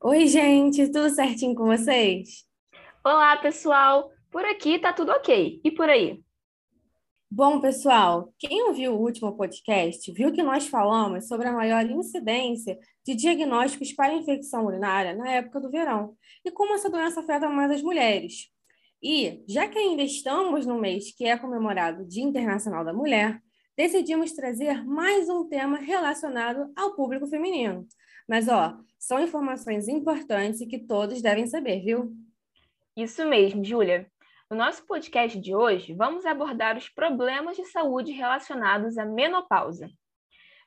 Oi, gente, tudo certinho com vocês? Olá, pessoal! Por aqui tá tudo ok. E por aí? Bom, pessoal, quem ouviu o último podcast viu que nós falamos sobre a maior incidência de diagnósticos para infecção urinária na época do verão e como essa doença afeta mais as mulheres. E, já que ainda estamos no mês que é comemorado Dia Internacional da Mulher, decidimos trazer mais um tema relacionado ao público feminino. Mas, ó, são informações importantes e que todos devem saber, viu? Isso mesmo, Júlia. No nosso podcast de hoje, vamos abordar os problemas de saúde relacionados à menopausa.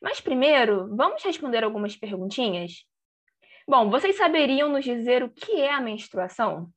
Mas primeiro, vamos responder algumas perguntinhas? Bom, vocês saberiam nos dizer o que é a menstruação?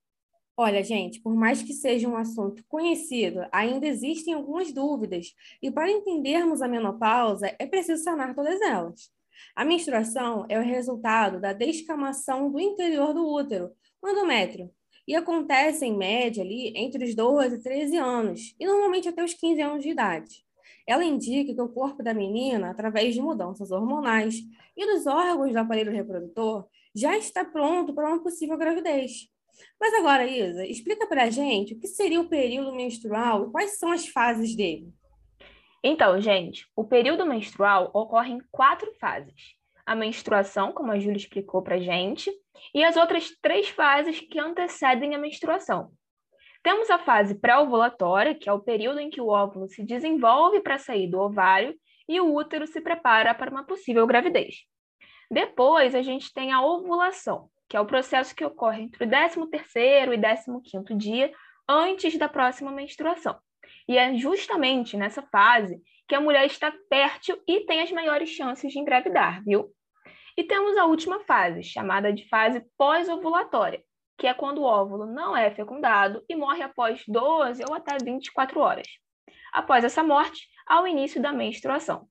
Olha, gente, por mais que seja um assunto conhecido, ainda existem algumas dúvidas, e para entendermos a menopausa, é preciso sanar todas elas. A menstruação é o resultado da descamação do interior do útero, o endométrio, e acontece, em média, ali entre os 12 e 13 anos, e normalmente até os 15 anos de idade. Ela indica que o corpo da menina, através de mudanças hormonais e dos órgãos do aparelho reprodutor, já está pronto para uma possível gravidez. Mas agora, Isa, explica para a gente o que seria o período menstrual e quais são as fases dele. Então, gente, o período menstrual ocorre em quatro fases a menstruação, como a Júlia explicou para gente, e as outras três fases que antecedem a menstruação. Temos a fase pré-ovulatória, que é o período em que o óvulo se desenvolve para sair do ovário e o útero se prepara para uma possível gravidez. Depois, a gente tem a ovulação, que é o processo que ocorre entre o 13º e 15º dia antes da próxima menstruação. E é justamente nessa fase que a mulher está fértil e tem as maiores chances de engravidar, viu? E temos a última fase, chamada de fase pós-ovulatória, que é quando o óvulo não é fecundado e morre após 12 ou até 24 horas. Após essa morte, há o início da menstruação.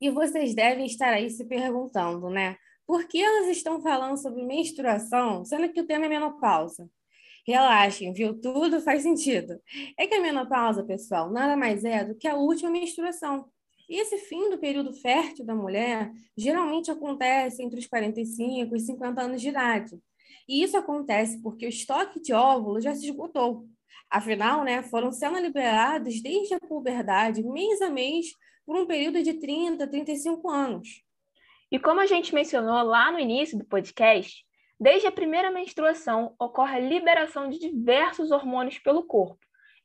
E vocês devem estar aí se perguntando, né? Por que elas estão falando sobre menstruação, sendo que o tema é menopausa? Relaxem, viu? Tudo faz sentido. É que a menopausa, pessoal, nada mais é do que a última menstruação. E esse fim do período fértil da mulher geralmente acontece entre os 45 e 50 anos de idade. E isso acontece porque o estoque de óvulos já se esgotou. Afinal, né, foram sendo liberados desde a puberdade, mês a mês, por um período de 30, 35 anos. E como a gente mencionou lá no início do podcast, Desde a primeira menstruação, ocorre a liberação de diversos hormônios pelo corpo.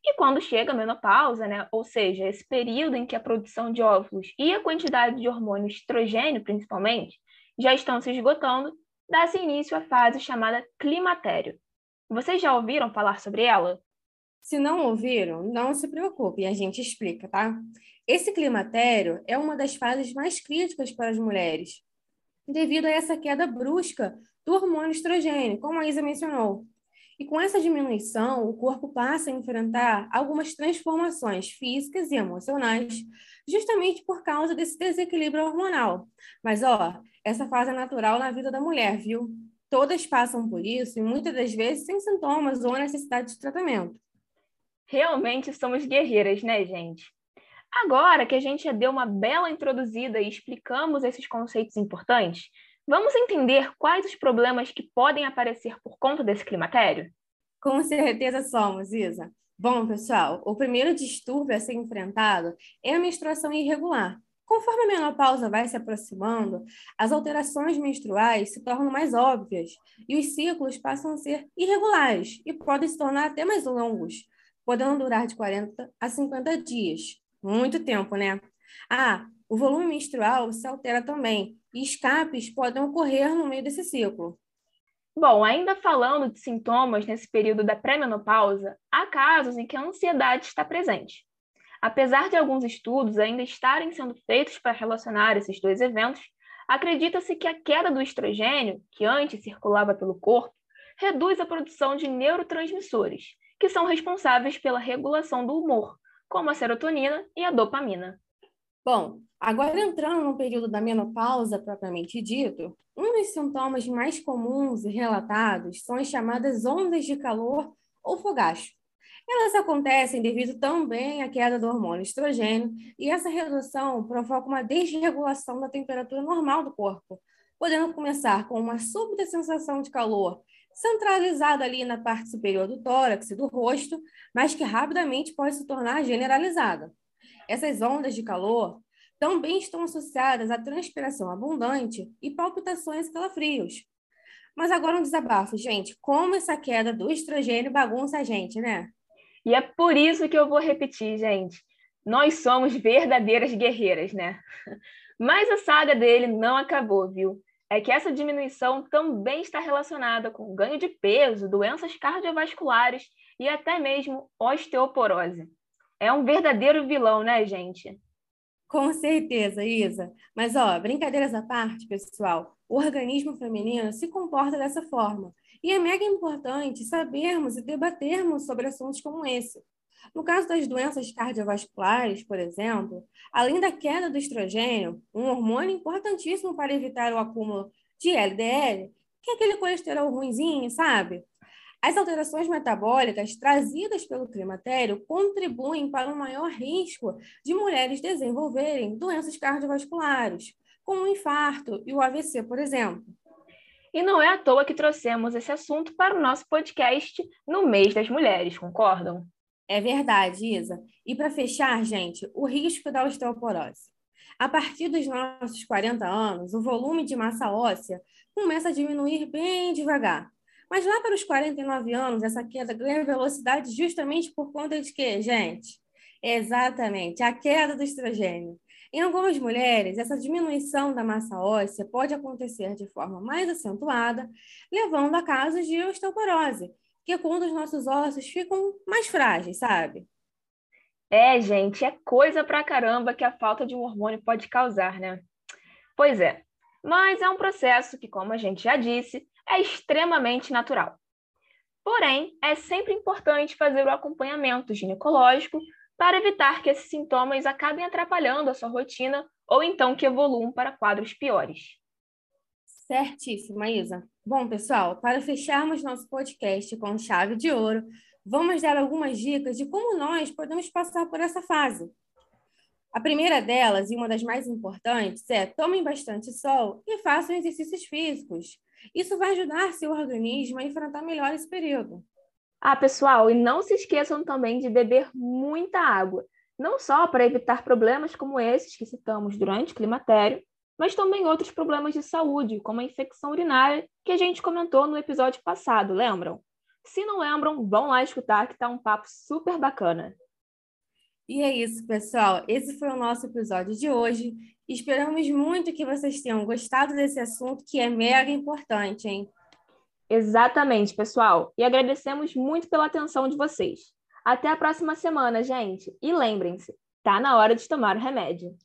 E quando chega a menopausa, né, ou seja, esse período em que a produção de óvulos e a quantidade de hormônio estrogênio, principalmente, já estão se esgotando, dá-se início à fase chamada climatério. Vocês já ouviram falar sobre ela? Se não ouviram, não se preocupe, a gente explica, tá? Esse climatério é uma das fases mais críticas para as mulheres, devido a essa queda brusca do hormônio estrogênio, como a Isa mencionou. E com essa diminuição, o corpo passa a enfrentar algumas transformações físicas e emocionais, justamente por causa desse desequilíbrio hormonal. Mas, ó, essa fase é natural na vida da mulher, viu? Todas passam por isso e muitas das vezes sem sintomas ou necessidade de tratamento. Realmente somos guerreiras, né, gente? Agora que a gente já deu uma bela introduzida e explicamos esses conceitos importantes, Vamos entender quais os problemas que podem aparecer por conta desse climatério? Com certeza somos, Isa. Bom, pessoal, o primeiro distúrbio a ser enfrentado é a menstruação irregular. Conforme a menopausa vai se aproximando, as alterações menstruais se tornam mais óbvias e os ciclos passam a ser irregulares e podem se tornar até mais longos, podendo durar de 40 a 50 dias. Muito tempo, né? Ah, o volume menstrual se altera também e escapes podem ocorrer no meio desse ciclo. Bom, ainda falando de sintomas nesse período da pré-menopausa, há casos em que a ansiedade está presente. Apesar de alguns estudos ainda estarem sendo feitos para relacionar esses dois eventos, acredita-se que a queda do estrogênio, que antes circulava pelo corpo, reduz a produção de neurotransmissores, que são responsáveis pela regulação do humor, como a serotonina e a dopamina. Bom, agora entrando no período da menopausa propriamente dito, um dos sintomas mais comuns e relatados são as chamadas ondas de calor ou fogacho. Elas acontecem devido também à queda do hormônio estrogênio, e essa redução provoca uma desregulação da temperatura normal do corpo, podendo começar com uma súbita sensação de calor centralizada ali na parte superior do tórax e do rosto, mas que rapidamente pode se tornar generalizada. Essas ondas de calor também estão associadas à transpiração abundante e palpitações e calafrios. Mas agora um desabafo, gente. Como essa queda do estrogênio bagunça a gente, né? E é por isso que eu vou repetir, gente. Nós somos verdadeiras guerreiras, né? Mas a saga dele não acabou, viu? É que essa diminuição também está relacionada com ganho de peso, doenças cardiovasculares e até mesmo osteoporose. É um verdadeiro vilão, né, gente? Com certeza, Isa. Mas, ó, brincadeiras à parte, pessoal, o organismo feminino se comporta dessa forma. E é mega importante sabermos e debatermos sobre assuntos como esse. No caso das doenças cardiovasculares, por exemplo, além da queda do estrogênio, um hormônio importantíssimo para evitar o acúmulo de LDL, que é aquele colesterol ruimzinho, sabe? As alterações metabólicas trazidas pelo climatério contribuem para um maior risco de mulheres desenvolverem doenças cardiovasculares, como o infarto e o AVC, por exemplo. E não é à toa que trouxemos esse assunto para o nosso podcast no mês das mulheres, concordam? É verdade, Isa. E para fechar, gente, o risco da osteoporose. A partir dos nossos 40 anos, o volume de massa óssea começa a diminuir bem devagar. Mas lá para os 49 anos, essa queda ganha velocidade justamente por conta de quê, gente? Exatamente, a queda do estrogênio. Em algumas mulheres, essa diminuição da massa óssea pode acontecer de forma mais acentuada, levando a casos de osteoporose, que é quando os nossos ossos ficam mais frágeis, sabe? É, gente, é coisa pra caramba que a falta de um hormônio pode causar, né? Pois é, mas é um processo que, como a gente já disse, é extremamente natural. Porém, é sempre importante fazer o acompanhamento ginecológico para evitar que esses sintomas acabem atrapalhando a sua rotina ou então que evoluam para quadros piores. Certíssima, Isa. Bom, pessoal, para fecharmos nosso podcast com chave de ouro, vamos dar algumas dicas de como nós podemos passar por essa fase. A primeira delas, e uma das mais importantes, é tomem bastante sol e façam exercícios físicos. Isso vai ajudar seu organismo a enfrentar melhor esse período. Ah, pessoal, e não se esqueçam também de beber muita água, não só para evitar problemas como esses que citamos durante o climatério, mas também outros problemas de saúde, como a infecção urinária, que a gente comentou no episódio passado, lembram? Se não lembram, vão lá escutar que está um papo super bacana. E é isso, pessoal. Esse foi o nosso episódio de hoje. Esperamos muito que vocês tenham gostado desse assunto que é mega importante, hein? Exatamente, pessoal. E agradecemos muito pela atenção de vocês. Até a próxima semana, gente. E lembrem-se, tá na hora de tomar o remédio.